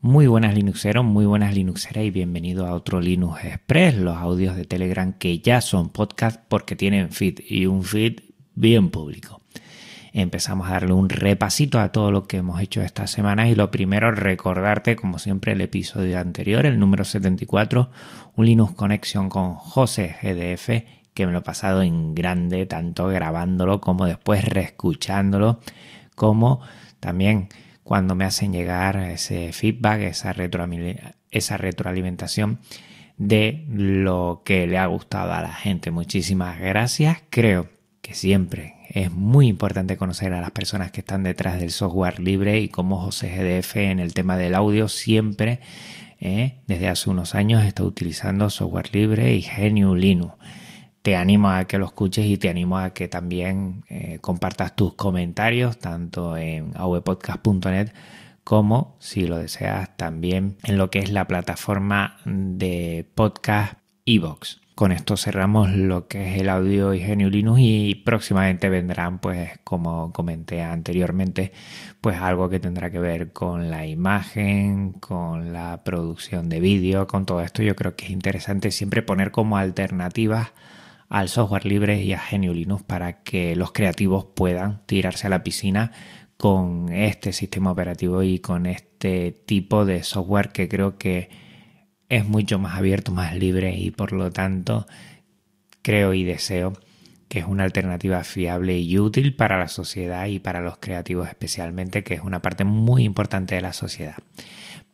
Muy buenas Linuxeros, muy buenas Linuxeras y bienvenido a otro Linux Express, los audios de Telegram que ya son podcast porque tienen feed y un feed bien público. Empezamos a darle un repasito a todo lo que hemos hecho esta semana y lo primero recordarte como siempre el episodio anterior, el número 74, un Linux Connection con José GDF que me lo he pasado en grande, tanto grabándolo como después reescuchándolo, como también cuando me hacen llegar ese feedback, esa, retroalimentación de lo que le ha gustado a la gente. Muchísimas gracias. Creo que siempre es muy importante conocer a las personas que están detrás del software libre y como José GDF en el tema del audio siempre eh, desde hace unos años está utilizando software libre y GNU Linux te animo a que lo escuches y te animo a que también eh, compartas tus comentarios tanto en avpodcast.net como si lo deseas también en lo que es la plataforma de podcast Evox. Con esto cerramos lo que es el audio y Linux y próximamente vendrán, pues como comenté anteriormente, pues algo que tendrá que ver con la imagen, con la producción de vídeo, con todo esto. Yo creo que es interesante siempre poner como alternativas al software libre y a GNU Linux para que los creativos puedan tirarse a la piscina con este sistema operativo y con este tipo de software que creo que es mucho más abierto, más libre y por lo tanto creo y deseo que es una alternativa fiable y útil para la sociedad y para los creativos especialmente, que es una parte muy importante de la sociedad.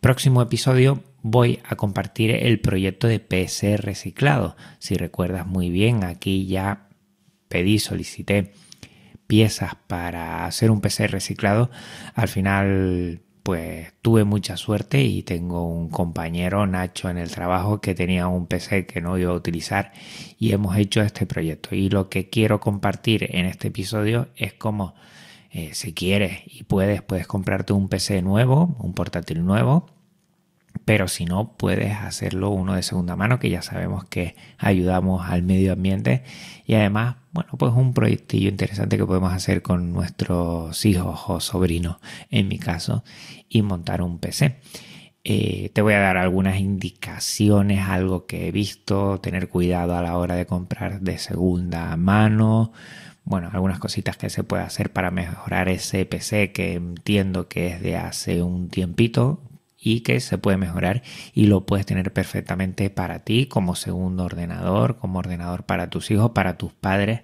Próximo episodio voy a compartir el proyecto de PC reciclado. Si recuerdas muy bien, aquí ya pedí, solicité piezas para hacer un PC reciclado. Al final, pues tuve mucha suerte y tengo un compañero, Nacho, en el trabajo que tenía un PC que no iba a utilizar y hemos hecho este proyecto. Y lo que quiero compartir en este episodio es cómo, eh, si quieres y puedes, puedes comprarte un PC nuevo, un portátil nuevo pero si no puedes hacerlo uno de segunda mano que ya sabemos que ayudamos al medio ambiente y además bueno pues un proyectillo interesante que podemos hacer con nuestros hijos o sobrinos en mi caso y montar un PC eh, te voy a dar algunas indicaciones algo que he visto tener cuidado a la hora de comprar de segunda mano. Bueno, algunas cositas que se puede hacer para mejorar ese PC que entiendo que es de hace un tiempito, y que se puede mejorar y lo puedes tener perfectamente para ti como segundo ordenador, como ordenador para tus hijos, para tus padres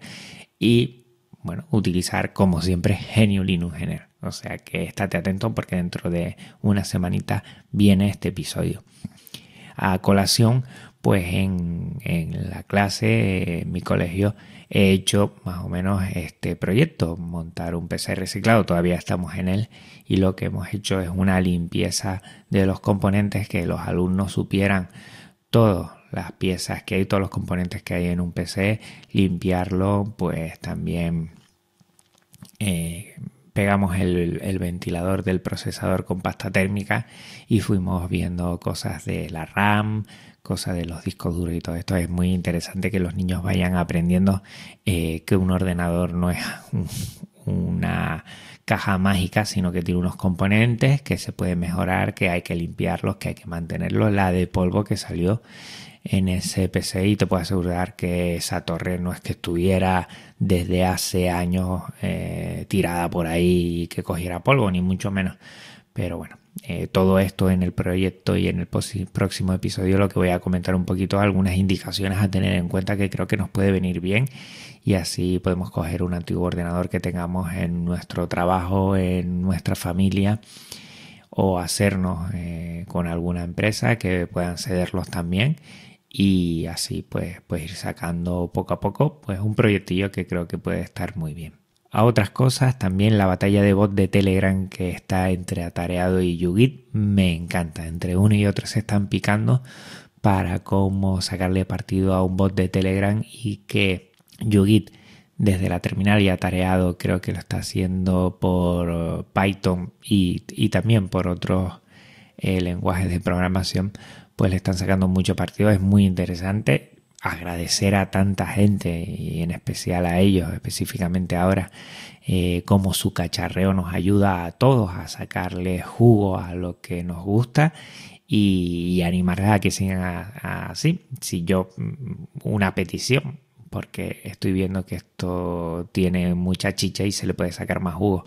y bueno, utilizar como siempre GNU Linux Gener. O sea que estate atento porque dentro de una semanita viene este episodio. A colación, pues en, en la clase, en mi colegio, he hecho más o menos este proyecto, montar un PC reciclado, todavía estamos en él y lo que hemos hecho es una limpieza de los componentes que los alumnos supieran todas las piezas que hay, todos los componentes que hay en un PC, limpiarlo, pues también eh, pegamos el, ventilador del procesador con pasta térmica y fuimos viendo cosas de la RAM, cosa de los discos duros y todo esto. Es muy interesante que los niños vayan aprendiendo eh, que un ordenador no es una caja mágica, sino que tiene unos componentes que se pueden mejorar, que hay que limpiarlos, que hay que mantenerlos. La de polvo que salió en ese PC y te puedo asegurar que esa torre no es que estuviera desde hace años eh, tirada por ahí y que cogiera polvo, ni mucho menos. Pero bueno, eh, todo esto en el proyecto y en el próximo episodio lo que voy a comentar un poquito algunas indicaciones a tener en cuenta que creo que nos puede venir bien y así podemos coger un antiguo ordenador que tengamos en nuestro trabajo, en nuestra familia o hacernos eh, con alguna empresa que puedan cederlos también y así pues, pues ir sacando poco a poco pues un proyectillo que creo que puede estar muy bien a otras cosas. También la batalla de bot de Telegram que está entre Atareado y Yugit me encanta. Entre uno y otro se están picando para cómo sacarle partido a un bot de Telegram y que Yugit desde la terminal y Atareado creo que lo está haciendo por Python y, también por otros eh, lenguajes de programación pues le están sacando mucho partido. Es muy interesante agradecer a tanta gente y en especial a ellos específicamente ahora eh, como su cacharreo nos ayuda a todos a sacarle jugo a lo que nos gusta y, animarles a que sigan así. Si yo, mm, una petición, porque estoy viendo que esto tiene mucha chicha y se le puede sacar más jugo.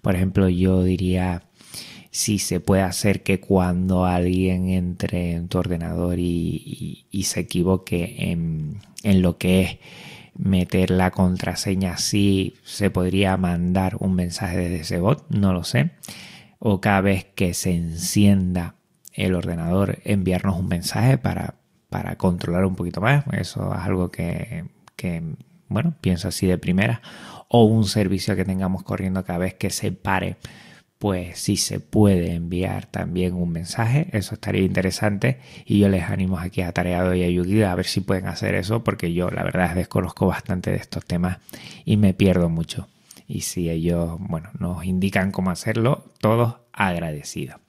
Por ejemplo, yo diría si se puede hacer que cuando alguien entre en tu ordenador y, se equivoque en, en, lo que es meter la contraseña, si se podría mandar un mensaje desde ese bot, no lo sé. O cada vez que se encienda el ordenador enviarnos un mensaje para, para controlar un poquito más. Eso es algo que, que, bueno, pienso así de primera. O un servicio que tengamos corriendo cada vez que se pare, pues si se puede enviar también un mensaje, eso estaría interesante. Y yo les animo aquí a Tareado y a Yugi a ver si pueden hacer eso, porque yo la verdad desconozco bastante de estos temas y me pierdo mucho. Y si ellos, bueno, nos indican cómo hacerlo, todos agradecidos.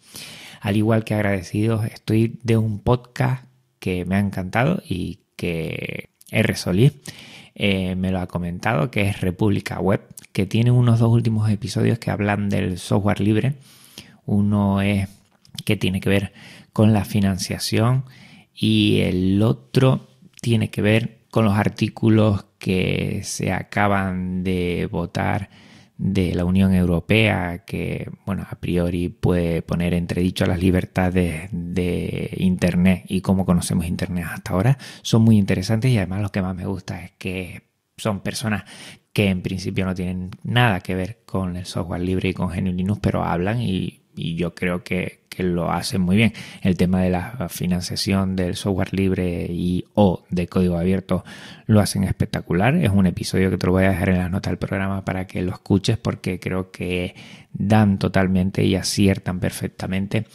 Al igual que agradecidos estoy de un podcast que me ha encantado y que R. Solís eh, me lo ha comentado, que es República Web, que tiene unos dos últimos episodios que hablan del software libre. Uno es que tiene que ver con la financiación y el otro tiene que ver con los artículos que se acaban de votar de la Unión Europea que, bueno, a priori puede poner entredicho las libertades de Internet y cómo conocemos Internet hasta ahora, son muy interesantes y además lo que más me gusta es que son personas que en principio no tienen nada que ver con el software libre y con GNU Linux, pero hablan y y yo creo que, lo hacen muy bien. El tema de la financiación del software libre y o de código abierto lo hacen espectacular. Es un episodio que te lo voy a dejar en las notas del programa para que lo escuches porque creo que dan totalmente y aciertan perfectamente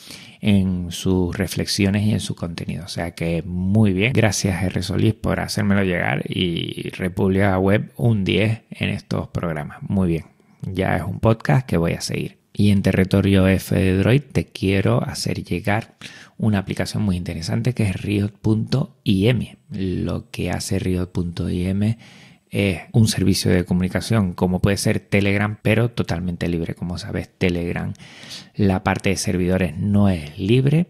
en sus reflexiones y en su contenido. O sea que muy bien. Gracias R. Solís por hacérmelo llegar y República Web un 10 en estos programas. Muy bien. Ya es un podcast que voy a seguir. Y en territorio F de Droid te quiero hacer llegar una aplicación muy interesante que es Riot.im. Lo que hace Riot.im es un servicio de comunicación como puede ser Telegram, pero totalmente libre. Como sabes, Telegram, la parte de servidores no es libre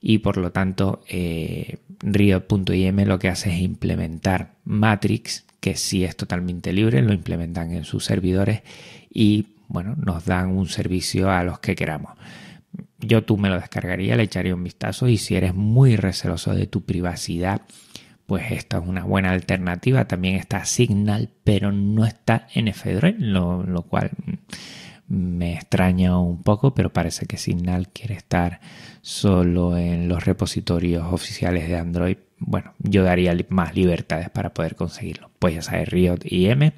y por lo tanto eh, Riot.im lo que hace es implementar Matrix, que sí es totalmente libre, lo implementan en sus servidores y bueno, nos dan un servicio a los que queramos. Yo tú me lo descargaría, le echaría un vistazo y si eres muy receloso de tu privacidad, pues esta es una buena alternativa. También está Signal, pero no está en Fedroid, lo, lo cual me extraña un poco, pero parece que Signal quiere estar solo en los repositorios oficiales de Android. Bueno, yo daría más libertades para poder conseguirlo. Pues ya sabes, Riot M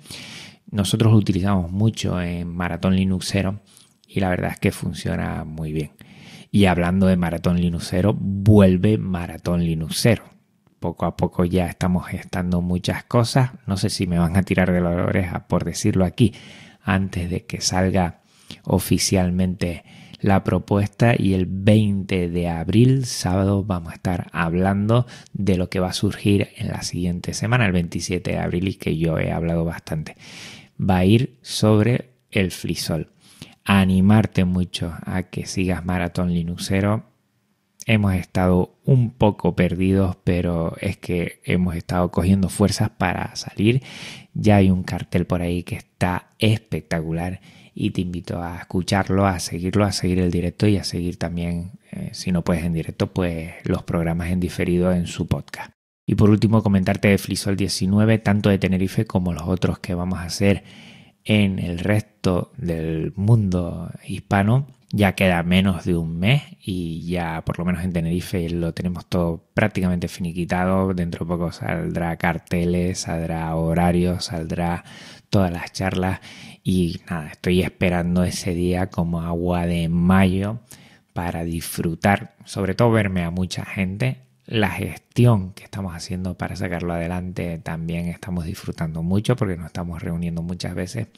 nosotros lo utilizamos mucho en Maratón Linuxero y la verdad es que funciona muy bien. Y hablando de Maratón Linuxero, vuelve Maratón Linuxero. Poco a poco ya estamos gestando muchas cosas. No sé si me van a tirar de la oreja por decirlo aquí antes de que salga oficialmente la propuesta y el 20 de abril, sábado, vamos a estar hablando de lo que va a surgir en la siguiente semana, el 27 de abril, y que yo he hablado bastante va a ir sobre el frisol. animarte mucho a que sigas Maratón Linuxero. Hemos estado un poco perdidos, pero es que hemos estado cogiendo fuerzas para salir. Ya hay un cartel por ahí que está espectacular y te invito a escucharlo, a seguirlo, a seguir el directo y a seguir también, eh, si no puedes en directo, pues los programas en diferido en su podcast. Y por último, comentarte de Flisol 19, tanto de Tenerife como los otros que vamos a hacer en el resto del mundo hispano. Ya queda menos de un mes y ya por lo menos en Tenerife lo tenemos todo prácticamente finiquitado. Dentro de poco saldrá carteles, saldrá horarios, saldrá todas las charlas y nada, estoy esperando ese día como agua de mayo para disfrutar, sobre todo verme a mucha gente la gestión que estamos haciendo para sacarlo adelante también estamos disfrutando mucho porque nos estamos reuniendo muchas veces.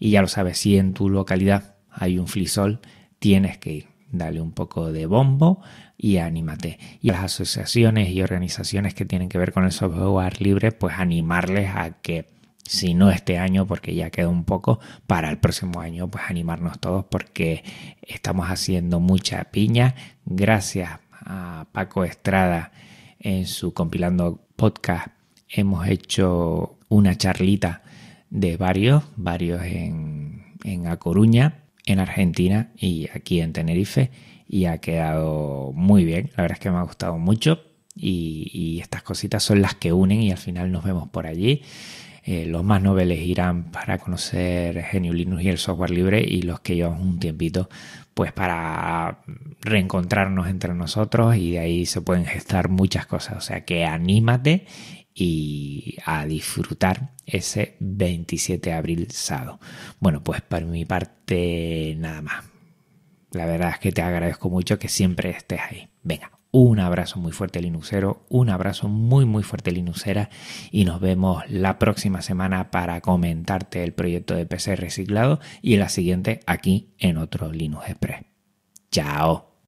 Y ya lo sabes, si en tu localidad hay un flisol, tienes que ir. dale un poco de bombo y anímate. Y las asociaciones y organizaciones que tienen que ver con el software libre, pues animarles a que si no este año, porque ya queda un poco, para el próximo año, pues animarnos todos porque estamos haciendo mucha piña. Gracias a Paco Estrada en su compilando podcast hemos hecho una charlita de varios, varios en, en A Coruña, en Argentina y aquí en Tenerife y ha quedado muy bien. La verdad es que me ha gustado mucho y, y estas cositas son las que unen y al final nos vemos por allí. Eh, los más noveles irán para conocer Genio Linux y el software libre y los que llevamos un tiempito pues para reencontrarnos entre nosotros y de ahí se pueden gestar muchas cosas. O sea que anímate y a disfrutar ese 27 de abril sábado. Bueno, pues por mi parte nada más. La verdad es que te agradezco mucho que siempre estés ahí. Venga, un abrazo muy fuerte Linuxero, un abrazo muy muy fuerte Linuxera y nos vemos la próxima semana para comentarte el proyecto de PC reciclado y la siguiente aquí en otro Linux Express. Chao.